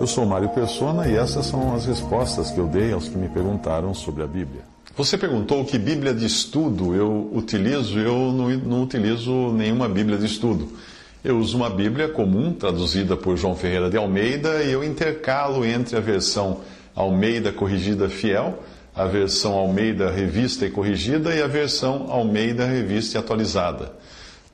Eu sou Mário Persona e essas são as respostas que eu dei aos que me perguntaram sobre a Bíblia. Você perguntou que Bíblia de estudo eu utilizo, eu não, não utilizo nenhuma Bíblia de estudo. Eu uso uma Bíblia comum, traduzida por João Ferreira de Almeida, e eu intercalo entre a versão Almeida Corrigida Fiel, a versão Almeida Revista e Corrigida e a versão Almeida Revista e Atualizada.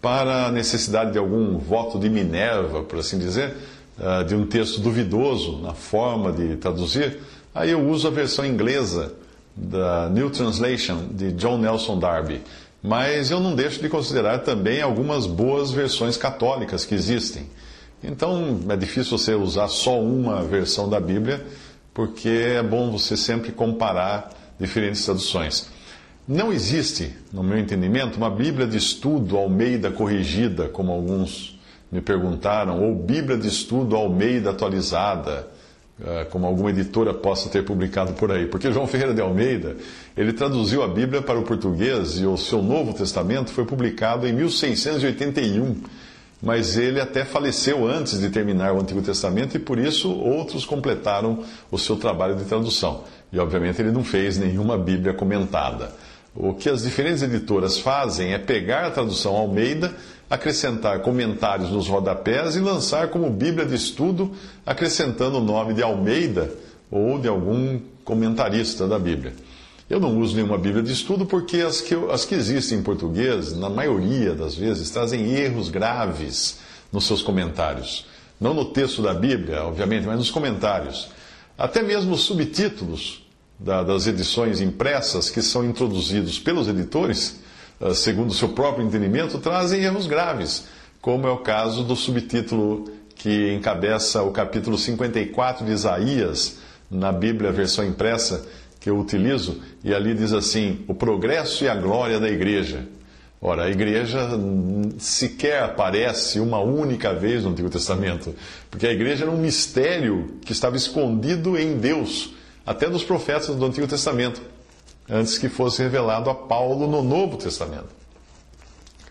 Para a necessidade de algum voto de Minerva, por assim dizer, uh, de um texto duvidoso na forma de traduzir, aí eu uso a versão inglesa da New Translation de John Nelson Darby. Mas eu não deixo de considerar também algumas boas versões católicas que existem. Então é difícil você usar só uma versão da Bíblia, porque é bom você sempre comparar diferentes traduções. Não existe, no meu entendimento, uma Bíblia de estudo Almeida corrigida, como alguns me perguntaram, ou Bíblia de Estudo Almeida atualizada, eh, como alguma editora possa ter publicado por aí. Porque João Ferreira de Almeida, ele traduziu a Bíblia para o português e o seu Novo Testamento foi publicado em 1681. Mas ele até faleceu antes de terminar o Antigo Testamento e por isso outros completaram o seu trabalho de tradução. E obviamente ele não fez nenhuma Bíblia comentada. O que as diferentes editoras fazem é pegar a tradução Almeida, acrescentar comentários nos rodapés e lançar como Bíblia de estudo, acrescentando o nome de Almeida ou de algum comentarista da Bíblia. Eu não uso nenhuma Bíblia de estudo porque as que, as que existem em português, na maioria das vezes, trazem erros graves nos seus comentários. Não no texto da Bíblia, obviamente, mas nos comentários. Até mesmo os subtítulos da, das edições impressas que são introduzidos pelos editores, uh, segundo o seu próprio entendimento, trazem erros graves, como é o caso do subtítulo que encabeça o capítulo 54 de Isaías, na Bíblia, versão impressa, que eu utilizo, e ali diz assim: o progresso e a glória da igreja. Ora, a igreja sequer aparece uma única vez no Antigo Testamento, porque a igreja era um mistério que estava escondido em Deus até dos profetas do Antigo Testamento, antes que fosse revelado a Paulo no Novo Testamento.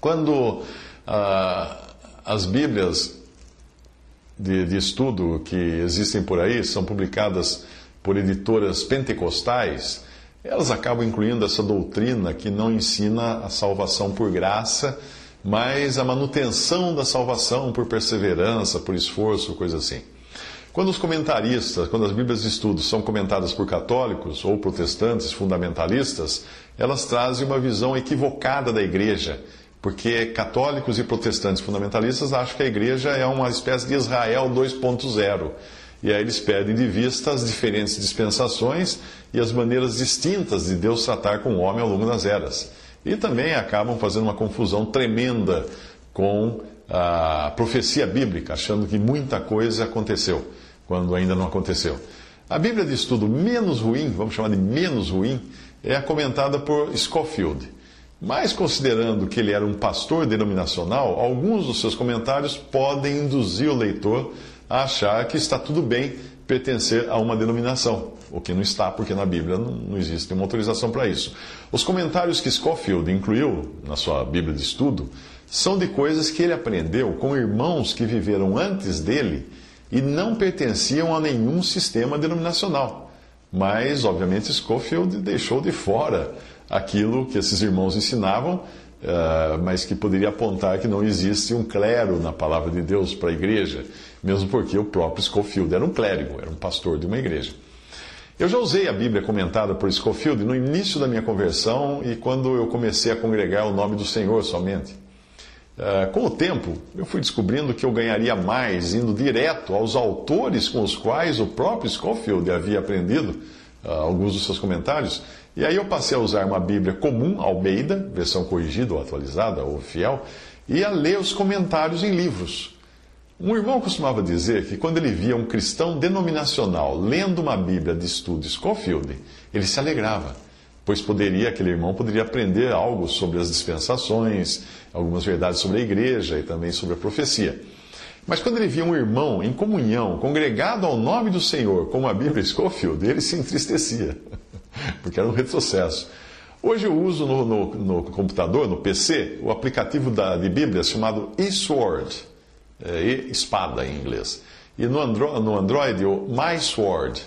Quando ah, as Bíblias de, de estudo que existem por aí são publicadas por editoras pentecostais, elas acabam incluindo essa doutrina que não ensina a salvação por graça, mas a manutenção da salvação por perseverança, por esforço, coisa assim. Quando os comentaristas, quando as Bíblias de estudo são comentadas por católicos ou protestantes fundamentalistas, elas trazem uma visão equivocada da igreja, porque católicos e protestantes fundamentalistas acham que a igreja é uma espécie de Israel 2.0. E aí eles perdem de vista as diferentes dispensações e as maneiras distintas de Deus tratar com o homem ao longo das eras. E também acabam fazendo uma confusão tremenda com a profecia bíblica, achando que muita coisa aconteceu quando ainda não aconteceu. A Bíblia de estudo menos ruim, vamos chamar de menos ruim, é a comentada por Scofield. Mas considerando que ele era um pastor denominacional, alguns dos seus comentários podem induzir o leitor achar que está tudo bem pertencer a uma denominação, o que não está, porque na Bíblia não, não existe uma autorização para isso. Os comentários que Scofield incluiu na sua Bíblia de estudo são de coisas que ele aprendeu com irmãos que viveram antes dele e não pertenciam a nenhum sistema denominacional. Mas, obviamente, Scofield deixou de fora aquilo que esses irmãos ensinavam, uh, mas que poderia apontar que não existe um clero na palavra de Deus para a igreja, mesmo porque o próprio Scofield era um clérigo, era um pastor de uma igreja. Eu já usei a Bíblia comentada por Scofield no início da minha conversão e quando eu comecei a congregar o nome do Senhor somente. Uh, com o tempo, eu fui descobrindo que eu ganharia mais indo direto aos autores com os quais o próprio Scofield havia aprendido alguns dos seus comentários. E aí eu passei a usar uma Bíblia comum, Almeida, versão corrigida ou atualizada ou fiel, e a ler os comentários em livros. Um irmão costumava dizer que quando ele via um cristão denominacional lendo uma Bíblia de estudo Scofield, ele se alegrava, pois poderia, aquele irmão poderia aprender algo sobre as dispensações, algumas verdades sobre a igreja e também sobre a profecia. Mas quando ele via um irmão em comunhão, congregado ao nome do Senhor, como a Bíblia Scofield, ele se entristecia, porque era um retrocesso. Hoje eu uso no, no, no computador, no PC, o aplicativo da, de Bíblia chamado eSword é, espada em inglês. E no, Andro, no Android, o MySword.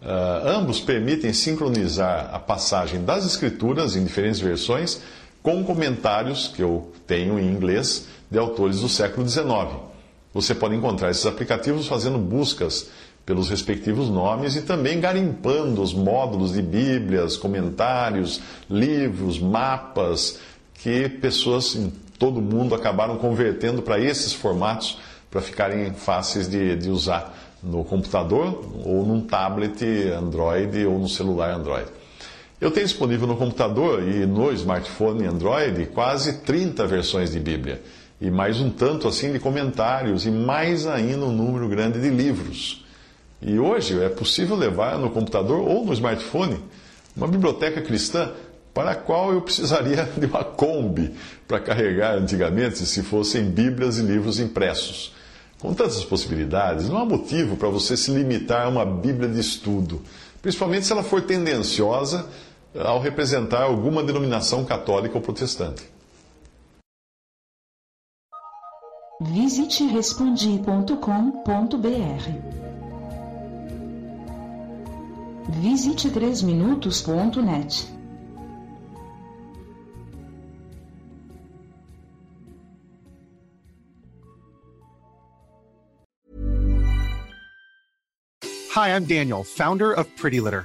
Uh, ambos permitem sincronizar a passagem das Escrituras em diferentes versões com comentários que eu tenho em inglês de autores do século XIX. Você pode encontrar esses aplicativos fazendo buscas pelos respectivos nomes e também garimpando os módulos de Bíblias, comentários, livros, mapas que pessoas em todo mundo acabaram convertendo para esses formatos para ficarem fáceis de, de usar no computador ou num tablet Android ou no celular Android. Eu tenho disponível no computador e no smartphone Android quase 30 versões de Bíblia e mais um tanto assim de comentários e mais ainda um número grande de livros. E hoje é possível levar no computador ou no smartphone uma biblioteca cristã para a qual eu precisaria de uma Kombi para carregar antigamente se fossem Bíblias e livros impressos. Com tantas possibilidades, não há motivo para você se limitar a uma Bíblia de estudo, principalmente se ela for tendenciosa ao representar alguma denominação católica ou protestante. Visite respondi.com.br. Visite 3minutos.net. Hi, I'm Daniel, founder of Pretty Litter.